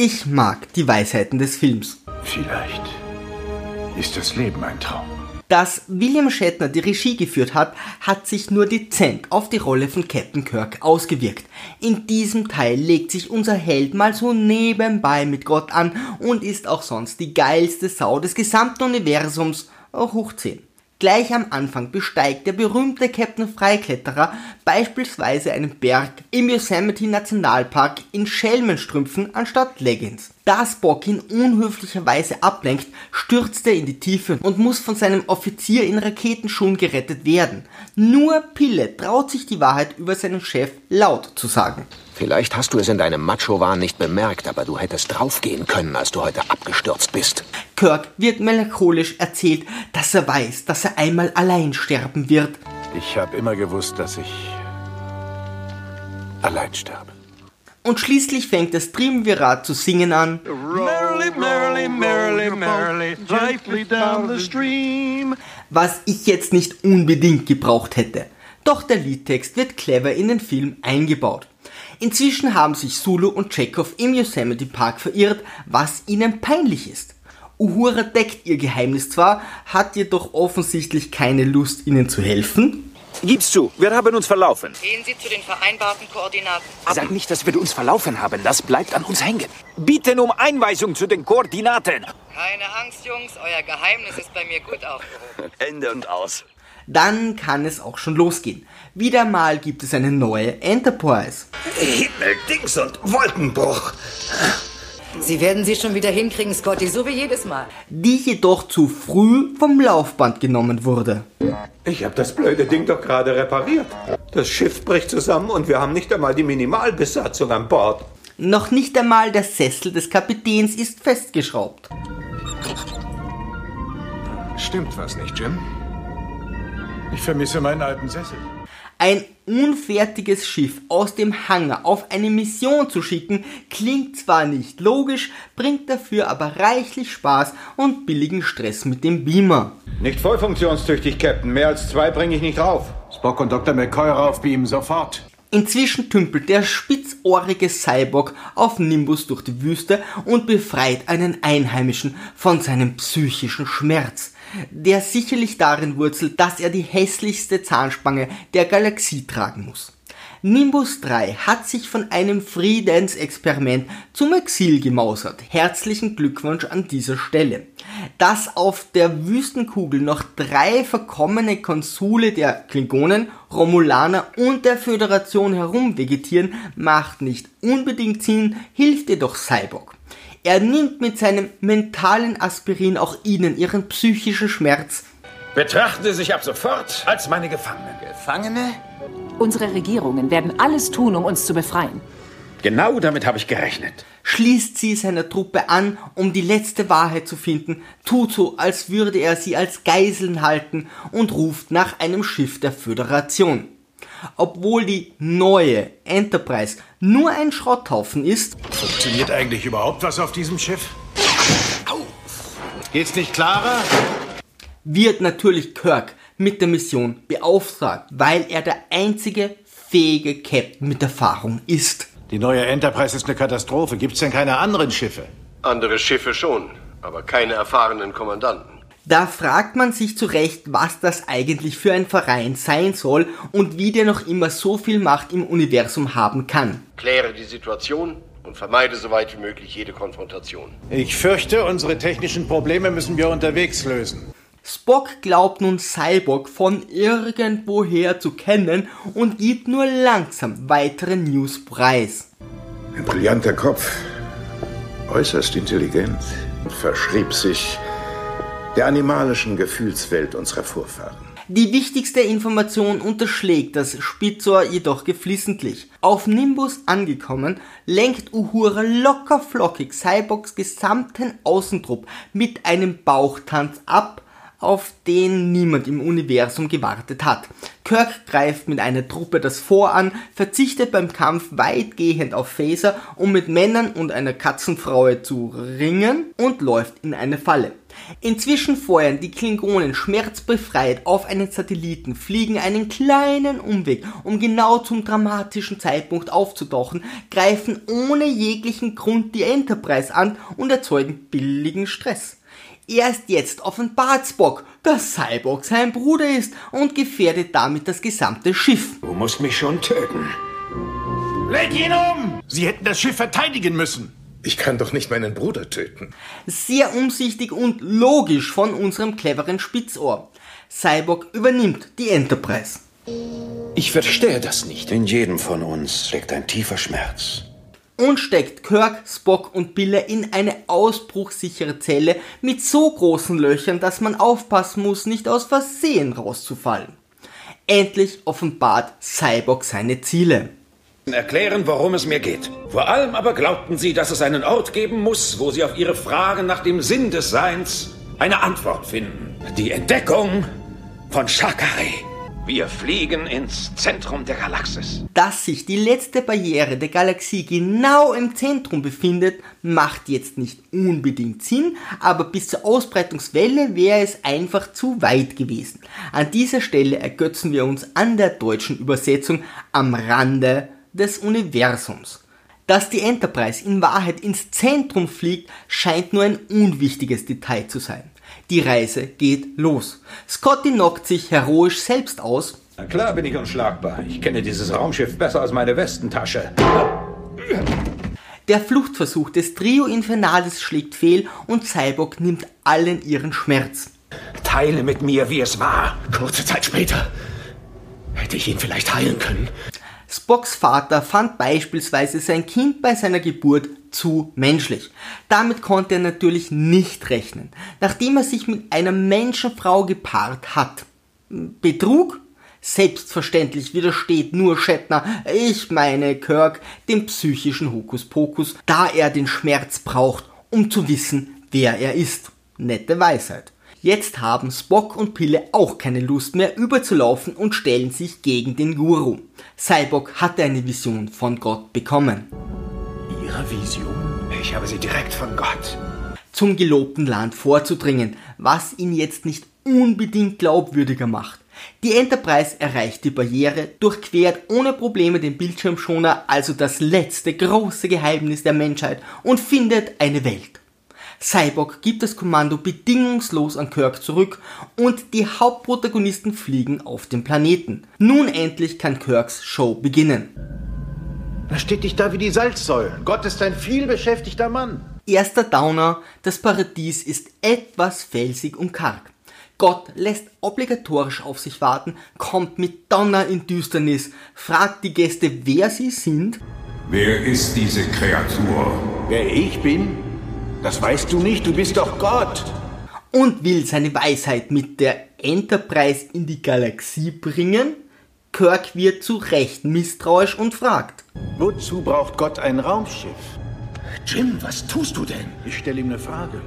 Ich mag die Weisheiten des Films. Vielleicht ist das Leben ein Traum. Dass William Shatner die Regie geführt hat, hat sich nur dezent auf die Rolle von Captain Kirk ausgewirkt. In diesem Teil legt sich unser Held mal so nebenbei mit Gott an und ist auch sonst die geilste Sau des gesamten Universums, hoch 10. Gleich am Anfang besteigt der berühmte Captain Freikletterer beispielsweise einen Berg im Yosemite Nationalpark in Schelmenstrümpfen anstatt Leggings. Da Spock ihn unhöflicherweise ablenkt, stürzt er in die Tiefe und muss von seinem Offizier in Raketenschuhen gerettet werden. Nur Pille traut sich die Wahrheit über seinen Chef laut zu sagen. Vielleicht hast du es in deinem Macho-Wahn nicht bemerkt, aber du hättest draufgehen können, als du heute abgestürzt bist. Kirk wird melancholisch erzählt, dass er weiß, dass er einmal allein sterben wird. Ich habe immer gewusst, dass ich allein sterbe. Und schließlich fängt das Triumvirat zu singen an. Merrily, merrily, merrily, merrily, lightly down the stream. Was ich jetzt nicht unbedingt gebraucht hätte. Doch der Liedtext wird clever in den Film eingebaut. Inzwischen haben sich Sulu und Chekhov im Yosemite Park verirrt, was ihnen peinlich ist. Uhura deckt ihr Geheimnis zwar, hat jedoch offensichtlich keine Lust, ihnen zu helfen. Gib's zu, wir haben uns verlaufen. Gehen Sie zu den vereinbarten Koordinaten. Sag nicht, dass wir uns verlaufen haben. Das bleibt an uns hängen. Bieten um Einweisung zu den Koordinaten. Keine Angst, Jungs, euer Geheimnis ist bei mir gut aufgehoben. Ende und aus. Dann kann es auch schon losgehen. Wieder mal gibt es eine neue Enterprise. Himmel, Dings und Wolkenbruch. Sie werden sie schon wieder hinkriegen, Scotty, so wie jedes Mal. die jedoch zu früh vom Laufband genommen wurde. Ich habe das blöde Ding doch gerade repariert. Das Schiff bricht zusammen und wir haben nicht einmal die Minimalbesatzung an Bord. Noch nicht einmal der Sessel des Kapitäns ist festgeschraubt. Stimmt was nicht, Jim? Ich vermisse meinen alten Sessel. Ein unfertiges Schiff aus dem Hangar auf eine Mission zu schicken, klingt zwar nicht logisch, bringt dafür aber reichlich Spaß und billigen Stress mit dem Beamer. Nicht voll funktionstüchtig, Captain. Mehr als zwei bringe ich nicht rauf. Spock und Dr. McCoy raufbeamen sofort. Inzwischen tümpelt der spitzohrige Cyborg auf Nimbus durch die Wüste und befreit einen Einheimischen von seinem psychischen Schmerz, der sicherlich darin wurzelt, dass er die hässlichste Zahnspange der Galaxie tragen muss. Nimbus 3 hat sich von einem Friedensexperiment zum Exil gemausert. Herzlichen Glückwunsch an dieser Stelle. Dass auf der Wüstenkugel noch drei verkommene Konsule der Klingonen, Romulaner und der Föderation herumvegetieren, macht nicht unbedingt Sinn, hilft jedoch Cyborg. Er nimmt mit seinem mentalen Aspirin auch ihnen ihren psychischen Schmerz Betrachten Sie sich ab sofort als meine Gefangenen. Gefangene? Unsere Regierungen werden alles tun, um uns zu befreien. Genau damit habe ich gerechnet. schließt sie seiner Truppe an, um die letzte Wahrheit zu finden, tut so, als würde er sie als Geiseln halten und ruft nach einem Schiff der Föderation. Obwohl die neue Enterprise nur ein Schrotthaufen ist, Funktioniert eigentlich überhaupt was auf diesem Schiff? Geht's nicht klarer? wird natürlich Kirk mit der Mission beauftragt, weil er der einzige fähige Captain mit Erfahrung ist. Die neue Enterprise ist eine Katastrophe. Gibt's denn keine anderen Schiffe? Andere Schiffe schon, aber keine erfahrenen Kommandanten. Da fragt man sich zu Recht, was das eigentlich für ein Verein sein soll und wie der noch immer so viel Macht im Universum haben kann. Kläre die Situation und vermeide so weit wie möglich jede Konfrontation. Ich fürchte, unsere technischen Probleme müssen wir unterwegs lösen. Spock glaubt nun Cyborg von irgendwoher zu kennen und gibt nur langsam weitere News preis. Ein brillanter Kopf, äußerst intelligent, verschrieb sich der animalischen Gefühlswelt unserer Vorfahren. Die wichtigste Information unterschlägt das Spitzohr jedoch geflissentlich. Auf Nimbus angekommen, lenkt Uhura locker flockig Cyborgs gesamten Außentrupp mit einem Bauchtanz ab, auf den niemand im Universum gewartet hat. Kirk greift mit einer Truppe das Vor an, verzichtet beim Kampf weitgehend auf Phaser, um mit Männern und einer Katzenfraue zu ringen und läuft in eine Falle. Inzwischen feuern die Klingonen schmerzbefreit auf einen Satelliten, fliegen einen kleinen Umweg, um genau zum dramatischen Zeitpunkt aufzutauchen, greifen ohne jeglichen Grund die Enterprise an und erzeugen billigen Stress. Erst jetzt offenbart Spock, dass Cyborg sein Bruder ist und gefährdet damit das gesamte Schiff. Du musst mich schon töten. Leg ihn um! Sie hätten das Schiff verteidigen müssen. Ich kann doch nicht meinen Bruder töten. Sehr umsichtig und logisch von unserem cleveren Spitzohr. Cyborg übernimmt die Enterprise. Ich verstehe das nicht. In jedem von uns steckt ein tiefer Schmerz. Und steckt Kirk, Spock und Biller in eine ausbruchsichere Zelle mit so großen Löchern, dass man aufpassen muss, nicht aus Versehen rauszufallen. Endlich offenbart Cyborg seine Ziele. Erklären, worum es mir geht. Vor allem aber glaubten sie, dass es einen Ort geben muss, wo sie auf ihre Fragen nach dem Sinn des Seins eine Antwort finden. Die Entdeckung von Shakari. Wir fliegen ins Zentrum der Galaxis. Dass sich die letzte Barriere der Galaxie genau im Zentrum befindet, macht jetzt nicht unbedingt Sinn, aber bis zur Ausbreitungswelle wäre es einfach zu weit gewesen. An dieser Stelle ergötzen wir uns an der deutschen Übersetzung am Rande des Universums. Dass die Enterprise in Wahrheit ins Zentrum fliegt, scheint nur ein unwichtiges Detail zu sein. Die Reise geht los. Scotty knockt sich heroisch selbst aus. Na klar bin ich unschlagbar. Ich kenne dieses Raumschiff besser als meine Westentasche. Der Fluchtversuch des Trio Infernalis schlägt fehl und Cyborg nimmt allen ihren Schmerz. Teile mit mir, wie es war. Kurze Zeit später hätte ich ihn vielleicht heilen können. Spocks Vater fand beispielsweise sein Kind bei seiner Geburt zu menschlich. Damit konnte er natürlich nicht rechnen, nachdem er sich mit einer Menschenfrau gepaart hat. Betrug? Selbstverständlich widersteht nur Shatner, ich meine Kirk, dem psychischen Hokuspokus, da er den Schmerz braucht, um zu wissen, wer er ist. Nette Weisheit. Jetzt haben Spock und Pille auch keine Lust mehr überzulaufen und stellen sich gegen den Guru. Cyborg hatte eine Vision von Gott bekommen. Ihre Vision? Ich habe sie direkt von Gott. Zum gelobten Land vorzudringen, was ihn jetzt nicht unbedingt glaubwürdiger macht. Die Enterprise erreicht die Barriere, durchquert ohne Probleme den Bildschirmschoner, also das letzte große Geheimnis der Menschheit, und findet eine Welt. Cyborg gibt das Kommando bedingungslos an Kirk zurück und die Hauptprotagonisten fliegen auf den Planeten. Nun endlich kann Kirks Show beginnen. Da steht dich da wie die Salzsäulen. Gott ist ein vielbeschäftigter Mann. Erster Downer, das Paradies ist etwas felsig und karg. Gott lässt obligatorisch auf sich warten, kommt mit Donner in Düsternis, fragt die Gäste, wer sie sind. Wer ist diese Kreatur? Wer ich bin? Das weißt du nicht, du bist doch Gott. Und will seine Weisheit mit der Enterprise in die Galaxie bringen? Kirk wird zu Recht misstrauisch und fragt. Wozu braucht Gott ein Raumschiff? Jim, was tust du denn? Ich stelle ihm eine Frage.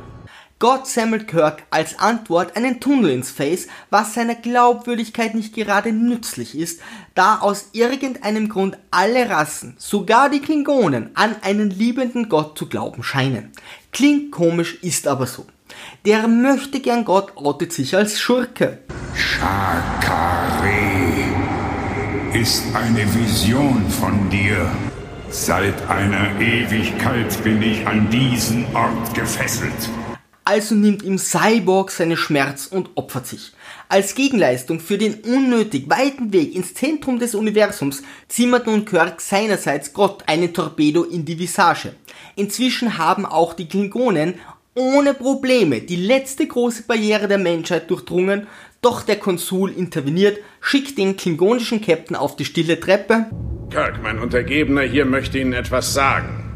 Gott sammelt Kirk als Antwort einen Tunnel ins Face, was seiner Glaubwürdigkeit nicht gerade nützlich ist, da aus irgendeinem Grund alle Rassen, sogar die Klingonen, an einen liebenden Gott zu glauben scheinen. Klingt komisch, ist aber so. Der möchte gern Gott outet sich als Schurke. Shakare ist eine Vision von dir. Seit einer Ewigkeit bin ich an diesen Ort gefesselt. Also nimmt ihm Cyborg seine Schmerz und opfert sich. Als Gegenleistung für den unnötig weiten Weg ins Zentrum des Universums zimmert nun Kirk seinerseits Gott einen Torpedo in die Visage. Inzwischen haben auch die Klingonen ohne Probleme die letzte große Barriere der Menschheit durchdrungen, doch der Konsul interveniert, schickt den klingonischen Captain auf die stille Treppe. Kirk, mein Untergebener hier möchte Ihnen etwas sagen.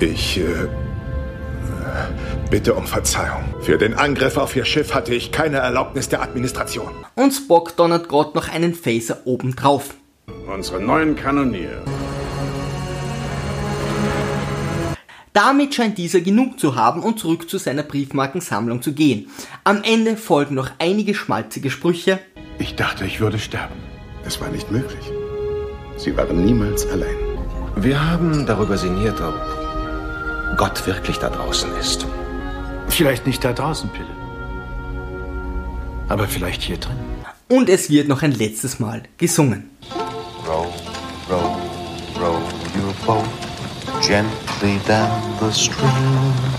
Ich äh, bitte um Verzeihung. Für den Angriff auf Ihr Schiff hatte ich keine Erlaubnis der Administration. Und Spock donnert Gott noch einen Phaser obendrauf. Unsere neuen Kanonier. Damit scheint dieser genug zu haben und zurück zu seiner Briefmarkensammlung zu gehen. Am Ende folgen noch einige schmalzige Sprüche. Ich dachte, ich würde sterben. Es war nicht möglich. Sie waren niemals allein. Wir haben darüber sinniert, ob Gott wirklich da draußen ist. Vielleicht nicht da draußen, Pille. Aber vielleicht hier drin. Und es wird noch ein letztes Mal gesungen. Row, row, row your boat gently down the stream.